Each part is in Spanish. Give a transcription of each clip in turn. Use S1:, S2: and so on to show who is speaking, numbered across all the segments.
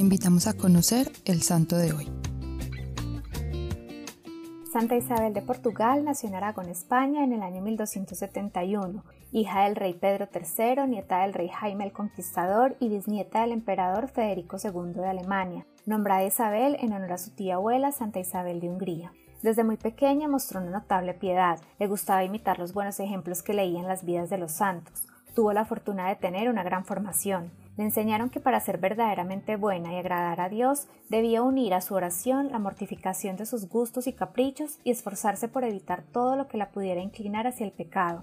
S1: invitamos a conocer el santo de hoy.
S2: Santa Isabel de Portugal nació en Aragón, España, en el año 1271, hija del rey Pedro III, nieta del rey Jaime el Conquistador y bisnieta del emperador Federico II de Alemania, nombrada Isabel en honor a su tía abuela Santa Isabel de Hungría. Desde muy pequeña mostró una notable piedad, le gustaba imitar los buenos ejemplos que leía en las vidas de los santos. Tuvo la fortuna de tener una gran formación. Le enseñaron que para ser verdaderamente buena y agradar a Dios debía unir a su oración la mortificación de sus gustos y caprichos y esforzarse por evitar todo lo que la pudiera inclinar hacia el pecado.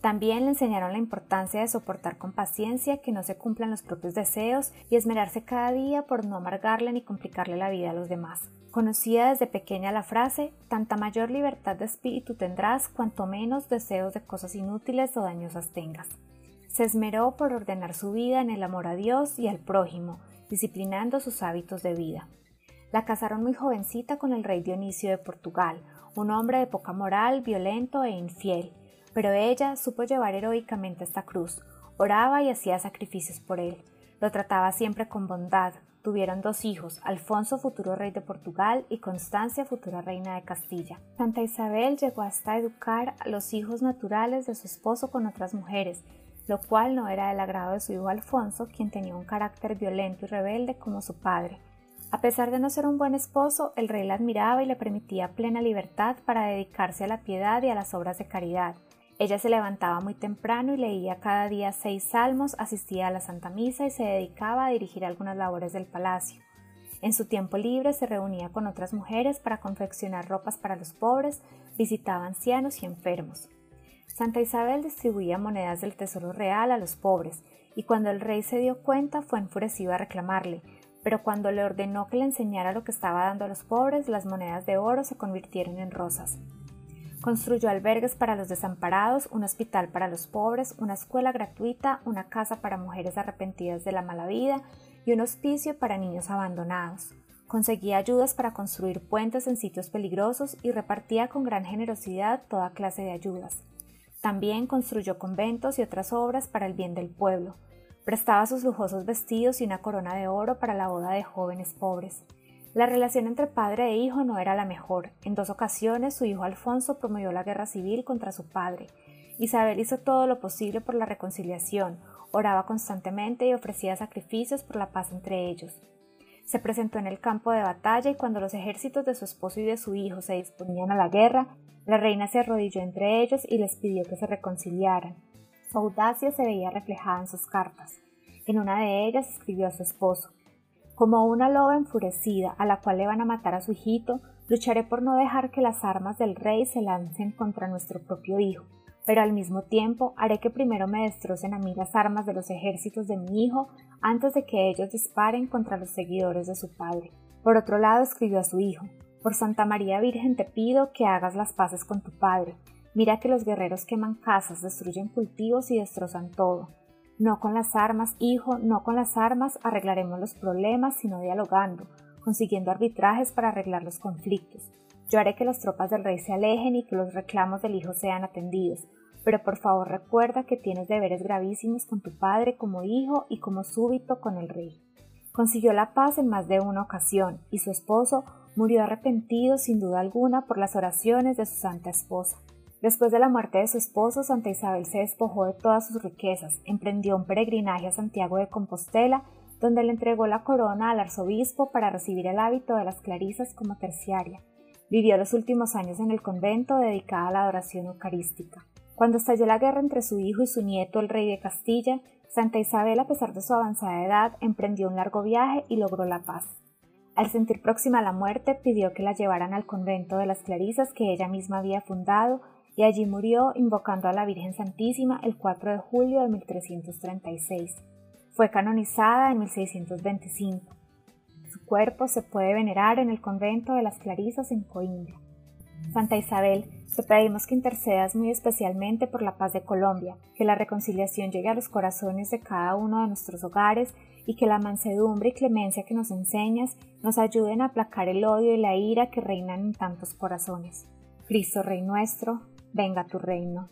S2: También le enseñaron la importancia de soportar con paciencia que no se cumplan los propios deseos y esmerarse cada día por no amargarle ni complicarle la vida a los demás. Conocía desde pequeña la frase, tanta mayor libertad de espíritu tendrás cuanto menos deseos de cosas inútiles o dañosas tengas. Se esmeró por ordenar su vida en el amor a Dios y al prójimo, disciplinando sus hábitos de vida. La casaron muy jovencita con el rey Dionisio de Portugal, un hombre de poca moral, violento e infiel, pero ella supo llevar heroicamente esta cruz, oraba y hacía sacrificios por él, lo trataba siempre con bondad. Tuvieron dos hijos, Alfonso, futuro rey de Portugal, y Constancia, futura reina de Castilla. Santa Isabel llegó hasta educar a los hijos naturales de su esposo con otras mujeres, lo cual no era del agrado de su hijo Alfonso, quien tenía un carácter violento y rebelde como su padre. A pesar de no ser un buen esposo, el rey la admiraba y le permitía plena libertad para dedicarse a la piedad y a las obras de caridad. Ella se levantaba muy temprano y leía cada día seis salmos, asistía a la Santa Misa y se dedicaba a dirigir algunas labores del palacio. En su tiempo libre se reunía con otras mujeres para confeccionar ropas para los pobres, visitaba ancianos y enfermos. Santa Isabel distribuía monedas del tesoro real a los pobres, y cuando el rey se dio cuenta fue enfurecido a reclamarle, pero cuando le ordenó que le enseñara lo que estaba dando a los pobres, las monedas de oro se convirtieron en rosas. Construyó albergues para los desamparados, un hospital para los pobres, una escuela gratuita, una casa para mujeres arrepentidas de la mala vida y un hospicio para niños abandonados. Conseguía ayudas para construir puentes en sitios peligrosos y repartía con gran generosidad toda clase de ayudas. También construyó conventos y otras obras para el bien del pueblo. Prestaba sus lujosos vestidos y una corona de oro para la boda de jóvenes pobres. La relación entre padre e hijo no era la mejor. En dos ocasiones su hijo Alfonso promovió la guerra civil contra su padre. Isabel hizo todo lo posible por la reconciliación, oraba constantemente y ofrecía sacrificios por la paz entre ellos. Se presentó en el campo de batalla y cuando los ejércitos de su esposo y de su hijo se disponían a la guerra, la reina se arrodilló entre ellos y les pidió que se reconciliaran. Su audacia se veía reflejada en sus cartas. En una de ellas escribió a su esposo Como una loba enfurecida a la cual le van a matar a su hijito, lucharé por no dejar que las armas del rey se lancen contra nuestro propio hijo, pero al mismo tiempo haré que primero me destrocen a mí las armas de los ejércitos de mi hijo antes de que ellos disparen contra los seguidores de su padre. Por otro lado escribió a su hijo por Santa María Virgen te pido que hagas las paces con tu Padre. Mira que los guerreros queman casas, destruyen cultivos y destrozan todo. No con las armas, hijo, no con las armas arreglaremos los problemas, sino dialogando, consiguiendo arbitrajes para arreglar los conflictos. Yo haré que las tropas del rey se alejen y que los reclamos del hijo sean atendidos, pero por favor recuerda que tienes deberes gravísimos con tu padre como hijo y como súbito con el rey. Consiguió la paz en más de una ocasión, y su esposo murió arrepentido sin duda alguna por las oraciones de su santa esposa. Después de la muerte de su esposo, Santa Isabel se despojó de todas sus riquezas, emprendió un peregrinaje a Santiago de Compostela, donde le entregó la corona al arzobispo para recibir el hábito de las clarisas como terciaria. Vivió los últimos años en el convento dedicada a la adoración eucarística. Cuando estalló la guerra entre su hijo y su nieto, el rey de Castilla, Santa Isabel, a pesar de su avanzada edad, emprendió un largo viaje y logró la paz. Al sentir próxima la muerte, pidió que la llevaran al convento de las Clarisas que ella misma había fundado y allí murió invocando a la Virgen Santísima el 4 de julio de 1336. Fue canonizada en 1625. Su cuerpo se puede venerar en el convento de las Clarisas en Coimbra. Santa Isabel, te pedimos que intercedas muy especialmente por la paz de Colombia, que la reconciliación llegue a los corazones de cada uno de nuestros hogares y que la mansedumbre y clemencia que nos enseñas nos ayuden a aplacar el odio y la ira que reinan en tantos corazones. Cristo Rey nuestro, venga tu reino.